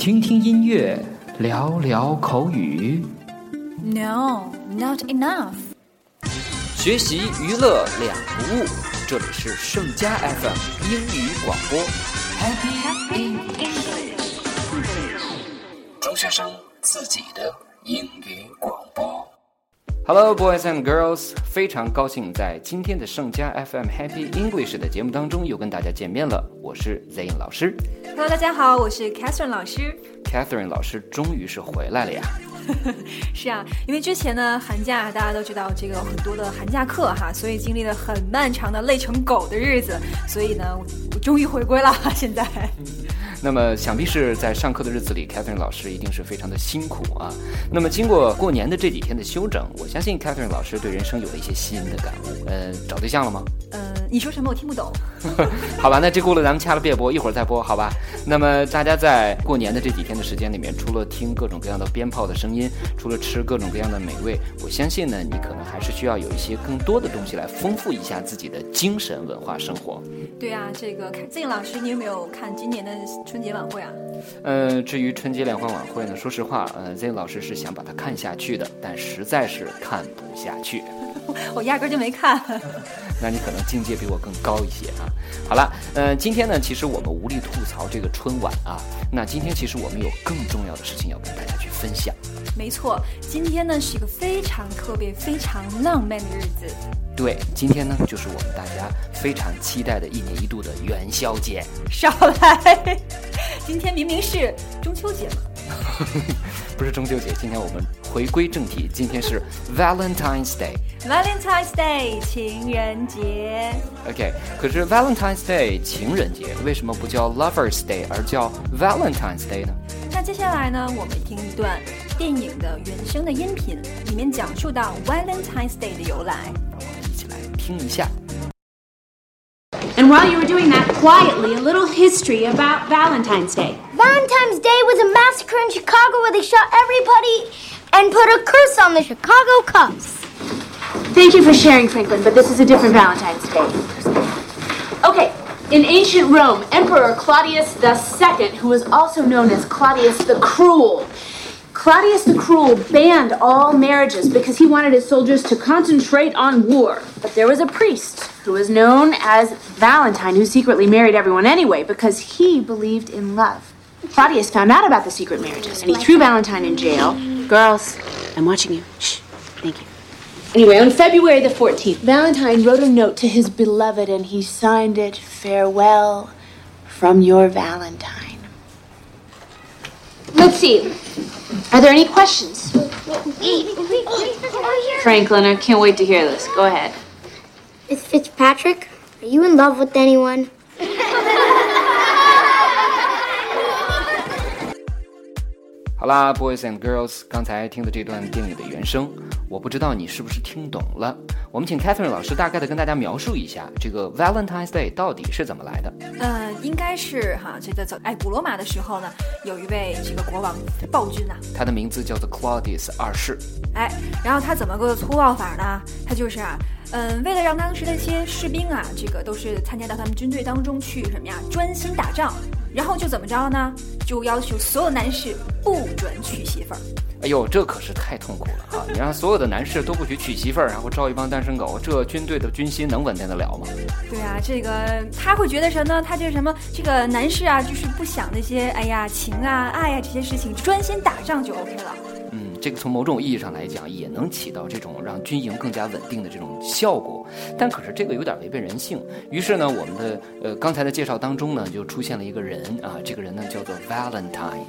听听音乐，聊聊口语。No, not enough. 学习娱乐两不误。这里是盛佳 FM 英语广播。Happy English，中学生自己的英语。Hello, boys and girls！非常高兴在今天的盛佳 FM Happy English 的节目当中又跟大家见面了。我是 Zayn 老师 Hello，大家好，我是 Catherine 老师。，Catherine 老师终于是回来了呀。是啊，因为之前呢，寒假大家都知道这个很多的寒假课哈，所以经历了很漫长的累成狗的日子，所以呢，我我终于回归了。现在，那么想必是在上课的日子里，Catherine 老师一定是非常的辛苦啊。那么经过过年的这几天的休整，我相信 Catherine 老师对人生有了一些新的感悟。呃，找对象了吗？呃、你说什么我听不懂。好吧，那这轱辘咱们掐了别播，一会儿再播，好吧？那么大家在过年的这几天的时间里面，除了听各种各样的鞭炮的声音，除了吃各种各样的美味，我相信呢，你可能还是需要有一些更多的东西来丰富一下自己的精神文化生活。对啊，这个看 Z 老师，你有没有看今年的春节晚会啊？呃，至于春节联欢晚会呢，说实话，呃，Z 老师是想把它看下去的，但实在是看不下去。我压根儿就没看。那你可能境界比我更高一些啊。好了，呃，今天呢，其实我们无力吐槽这个春晚啊。那今天其实我们有更重要的事情要跟大家去分享。没错，今天呢是一个非常特别、非常浪漫的日子。对，今天呢就是我们大家非常期待的一年一度的元宵节。少来，今天明明是中秋节嘛。不是中秋节，今天我们回归正题，今天是 Valentine's Day。Valentine's Day 情人节，OK，可是 Valentine's Day 情人节为什么不叫 Lovers Day 而叫 Valentine's Day 呢？那接下来呢，我们听一段电影的原声的音频，里面讲述到 Valentine's Day 的由来。让我们一起来听一下。And while you were doing that, quietly, a little history about Valentine's Day. Valentine's Day was a massacre in Chicago where they shot everybody and put a curse on the Chicago Cubs. Thank you for sharing, Franklin, but this is a different Valentine's Day. Okay, in ancient Rome, Emperor Claudius II, who was also known as Claudius the Cruel, Claudius the Cruel banned all marriages because he wanted his soldiers to concentrate on war. But there was a priest who was known as Valentine who secretly married everyone anyway because he believed in love. Claudius found out about the secret marriages and he threw Valentine in jail. Girls, I'm watching you. Shh. Thank you. Anyway, on February the 14th, Valentine wrote a note to his beloved and he signed it Farewell from your Valentine. Let's see. Are there any questions? Franklin, I can't wait to hear this. Go ahead. Miss Fitzpatrick, are you in love with anyone? 啦，boys and girls，刚才听的这段电影的原声，我不知道你是不是听懂了。我们请 Catherine 老师大概的跟大家描述一下这个 Valentine's Day 到底是怎么来的。呃，应该是哈，这个在哎古罗马的时候呢，有一位这个国王暴君呐、他的名字叫做 Claudius 二世。哎，然后他怎么个粗暴法呢？他就是啊，嗯，为了让当时的一些士兵啊，这个都是参加到他们军队当中去什么呀，专心打仗，然后就怎么着呢？就要求所有男士不准娶媳妇儿。哎呦，这可是太痛苦了啊！你让所有的男士都不许娶媳妇儿，然后招一帮单身狗，这军队的军心能稳定得了吗？对啊，这个他会觉得什么呢？他就是什么，这个男士啊，就是不想那些哎呀情啊爱呀这些事情，专心打仗就 OK 了。嗯，这个从某种意义上来讲，也能起到这种让军营更加稳定的这种效果。但可是这个有点违背人性。于是呢，我们的呃刚才的介绍当中呢，就出现了一个人啊，这个人呢叫做 Valentine。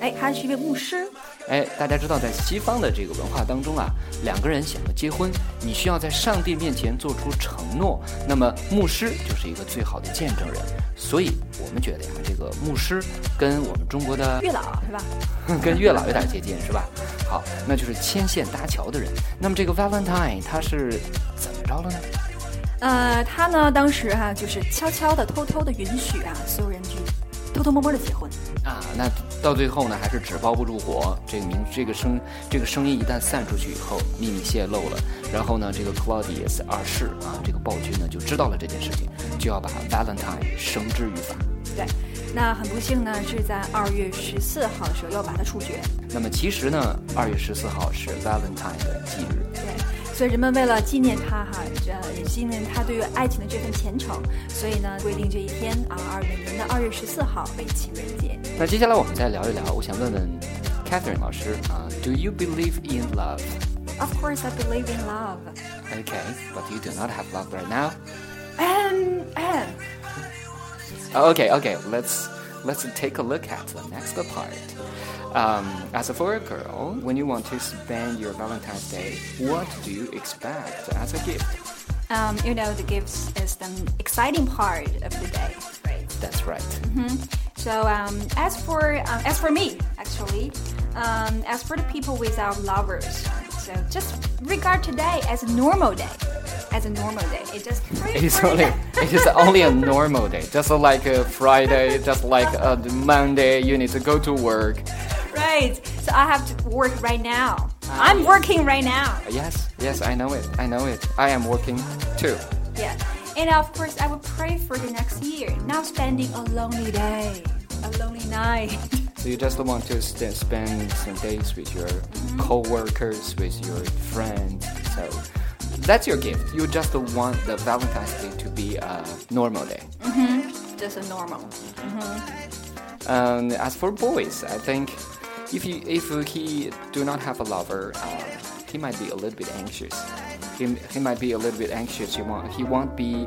哎，他是一位牧师。哎，大家知道，在西方的这个文化当中啊，两个人想要结婚，你需要在上帝面前做出承诺。那么牧师就是一个最好的见证人。所以我们觉得呀，这个牧师跟我们中国的月老是吧？跟月老有点接近，是吧？好，那就是牵线搭桥的人。那么这个 Valentine 他是怎么着了呢？呃，他呢当时哈、就是悄悄的、偷偷的允许啊所有人去偷偷摸摸的结婚。啊，那到最后呢，还是纸包不住火。这个名，这个声，这个声音一旦散出去以后，秘密泄露了，然后呢，这个 Claudius 二世啊，这个暴君呢就知道了这件事情，就要把 Valentine 绳之于法。对，那很不幸呢，是在二月十四号的时候又把它处决。那么其实呢，二月十四号是 Valentine 的忌日。对，所以人们为了纪念他哈，这纪念他对于爱情的这份虔诚，所以呢，规定这一天啊，二每年的二月十四号为情人节。那接下来我们再聊一聊，我想问问 Catherine 老师啊，Do you believe in love? Of course, I believe in love. Okay, but you do not have love right now. Um, um. Okay, okay, let's let's take a look at the next part. Um, as for a girl, when you want to spend your Valentine's Day, what do you expect as a gift? Um, you know, the gifts is the exciting part of the day, right? That's right. So um, as for um, as for me, actually, um, as for the people without lovers, so just regard today as a normal day, as a normal day. It just It is only it is only a normal day, just like a Friday, just like uh, a Monday. You need to go to work. right. So I have to work right now. Ah, I'm working right now. Yes, yes, I know it. I know it. I am working too. Yeah. And of course, I will pray for the next year, not spending a lonely day, a lonely night. So you just want to spend some days with your mm-hmm. co-workers, with your friends. So that's your gift. You just want the Valentine's Day to be a normal day. Just a normal. Um, as for boys, I think if you if he do not have a lover, uh, he might be a little bit anxious. He, he might be a little bit anxious. He won't he won't be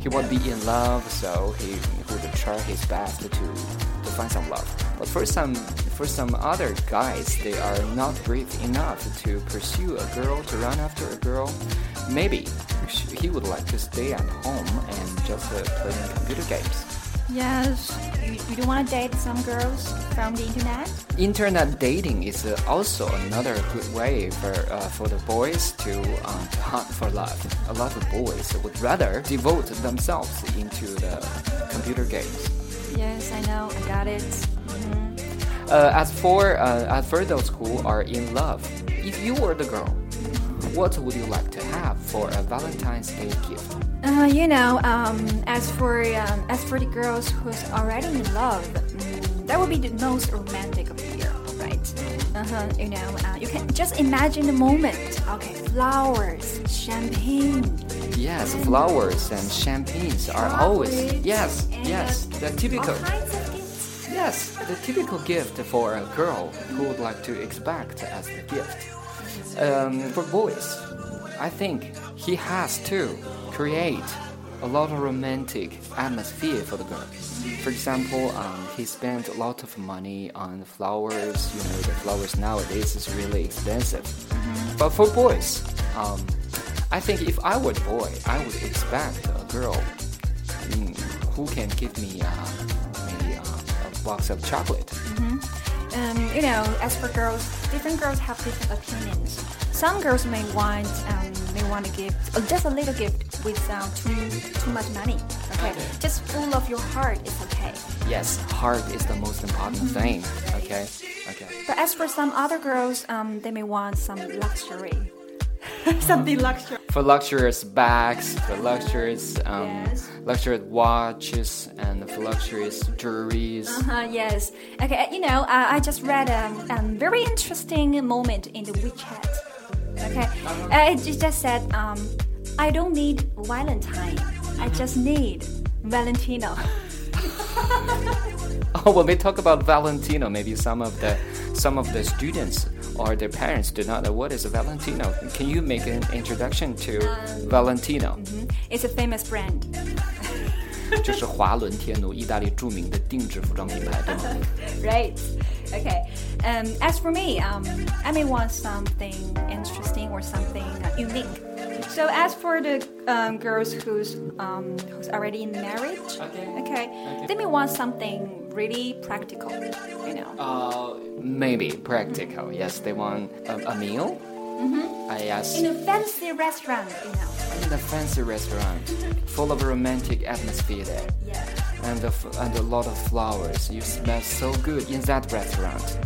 he won't be in love, so he would try his best to to find some love. But for some for some other guys, they are not brave enough to pursue a girl, to run after a girl. Maybe he would like to stay at home and just uh, playing computer games. Yes. You, you don't want to date some girls from the internet? Internet dating is uh, also another good way for uh, for the boys to, um, to hunt for love. A lot of boys would rather devote themselves into the computer games. Yes, I know. I got it. Uh, as for uh, as for those who are in love, if you were the girl, what would you like to have for a Valentine's Day gift? Uh, you know, um, as for um, as for the girls who's already in love, mm, that would be the most romantic of the year, right? Uh-huh, you know, uh, you can just imagine the moment. Okay, flowers, champagne. Yes, flowers and champagnes are always yes yes uh, the typical. Yes, the typical gift for a girl who would like to expect as a gift. Um, for boys, I think he has to create a lot of romantic atmosphere for the girl. For example, um, he spent a lot of money on flowers. You know, the flowers nowadays is really expensive. But for boys, um, I think if I were a boy, I would expect a girl mm, who can give me uh, box of chocolate. Um, you know, as for girls, different girls have different opinions. Some girls may want um, may want to give uh, just a little gift without too too much money. Okay, just full of your heart is okay. Yes, heart is the most important thing. Okay, okay. But as for some other girls, um, they may want some luxury, something luxury. For luxurious bags, for luxurious um, Yes. luxurious watches, and for luxurious jewelries. Uh, yes. Okay. You know, uh, I just read a um, um, very interesting moment in the WeChat. Okay, uh, it just said, um, "I don't need Valentine. I just need Valentino." Oh, when we talk about Valentino, maybe some of the some of the students or their parents do not know what is a Valentino. Can you make an introduction to Valentino? It's a famous brand. 这是华伦天奴，意大利着名的定制服装品牌，对吗？ right. Okay. Um, as for me, um, I may want something interesting or something uh, unique. So as for the um, girls who's um, who's already in marriage, Okay. they may want something really practical. You know. Uh, maybe practical. Yes, they want a, a meal. Mm-hmm. Uh, yes, in a fancy restaurant, you know. in a fancy restaurant, full of romantic atmosphere there, Yeah. and a, f- and a lot of flowers. You smell so good in that restaurant.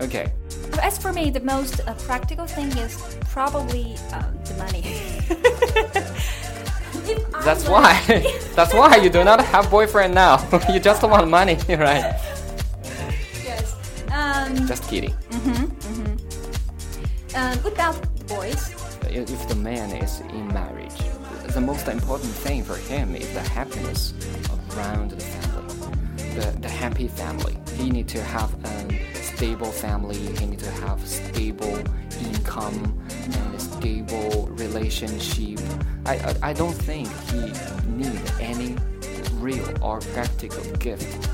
Okay. As for me, the most uh, practical thing is probably um, the money. That's why. That's why you do not have boyfriend now. you just want money, right? Just kidding. um, what about the boys? If the man is in marriage, the most important thing for him is the happiness around the family, the, the happy family. He need to have a stable family. He need to have stable income and a stable relationship. I, I, I don't think he need any real or practical gift.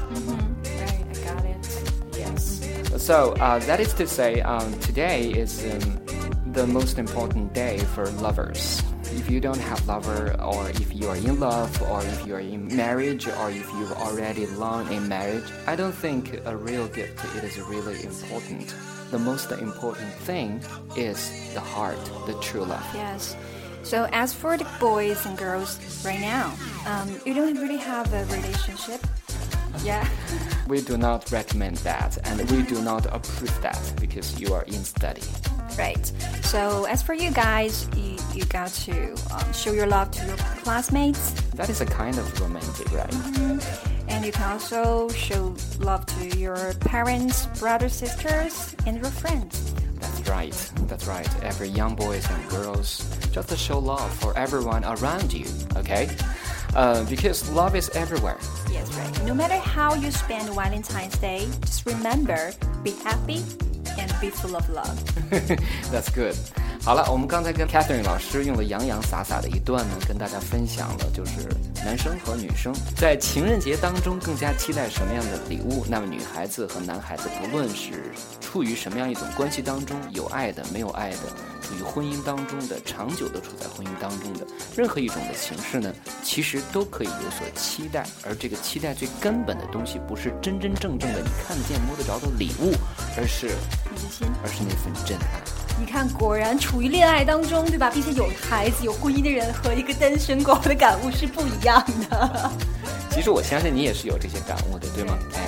So uh, that is to say, um, today is um, the most important day for lovers. If you don't have lover, or if you are in love, or if you are in marriage, or if you've already long in marriage, I don't think a real gift it is really important. The most important thing is the heart, the true love. Yes. So as for the boys and girls right now, um, you don't really have a relationship. Yeah. We do not recommend that, and we do not approve that because you are in study. Right. So as for you guys, you, you got to um, show your love to your classmates, That is a kind of romantic, right? and you can also show love to your parents, brothers, sisters, and your friends. That's right. That's right. Every young boys and girls, just to show love for everyone around you. Okay? Uh, because love is everywhere. Yes, right. No matter how you spend Valentine's Day, just remember, be happy and be full of love. That's good. 好了，我们刚才跟 Catherine 老师用了洋洋洒洒的一段呢，跟大家分享了就是 男生和女生在情人节当中更加期待什么样的礼物。那么女孩子和男孩子，不论是处于什么样一种关系当中，有爱的、没有爱的，处于婚姻当中的、长久的处在婚姻当中的，任何一种的形式呢，其实都可以有所期待。而这个期待最根本的东西，不是真真正正的你看得见、摸得着的礼物，而是。而是那份真爱。你看，果然处于恋爱当中，对吧？并且有孩子、有婚姻的人和一个单身狗的感悟是不一样的。其实我相信你也是有这些感悟的，对吗？哎，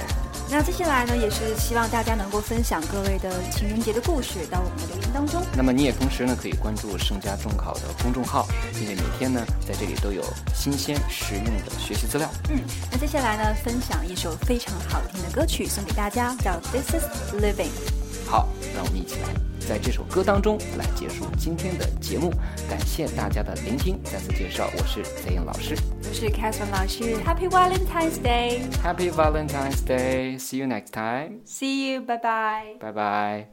那接下来呢，也是希望大家能够分享各位的情人节的故事到我们的留言当中。那么你也同时呢可以关注盛佳中考的公众号，因为每天呢在这里都有新鲜实用的学习资料。嗯，那接下来呢，分享一首非常好听的歌曲送给大家，叫《This Is Living》。好，让我们一起来在这首歌当中来结束今天的节目。感谢大家的聆听。再次介绍，我是贼英老师。我是 Catherine 老师，Happy Valentine's Day。Happy Valentine's Day. See you next time. See you，拜拜。拜拜。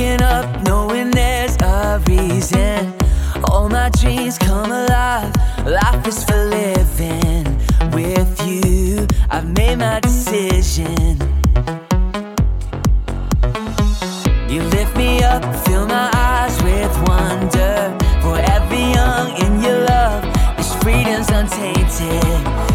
Waking up knowing there's a reason. All my dreams come alive. Life is for living. With you, I've made my decision. You lift me up, fill my eyes with wonder. Forever young in your love, this freedom's untainted.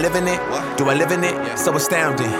Living it? Do I live in it? So astounding.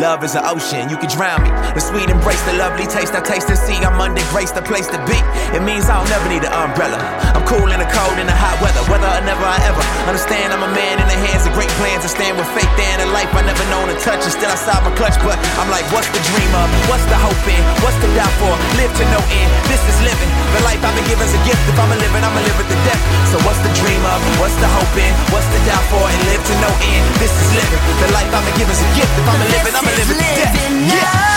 Love is an ocean, you can drown me. The sweet embrace, the lovely taste, I taste and see. I'm under grace, the place to be. It means I'll never need an umbrella. I'm cool in the cold, in the hot weather, whether or never I ever understand. I'm a man in the hands of great plans. I stand with faith in a life I never known to touch. And still I saw my clutch, but I'm like, what's the dream of? What's the hope in? What's the doubt for? Live to no end. This is living. The life I've been given is a gift. If I'm a living, I'ma live it to death. So what's the dream of? What's the hope in? What's the doubt for? And live to no end. This is living. The life I'ma give is a gift. If I'ma live it, I'ma live it to death. Yeah.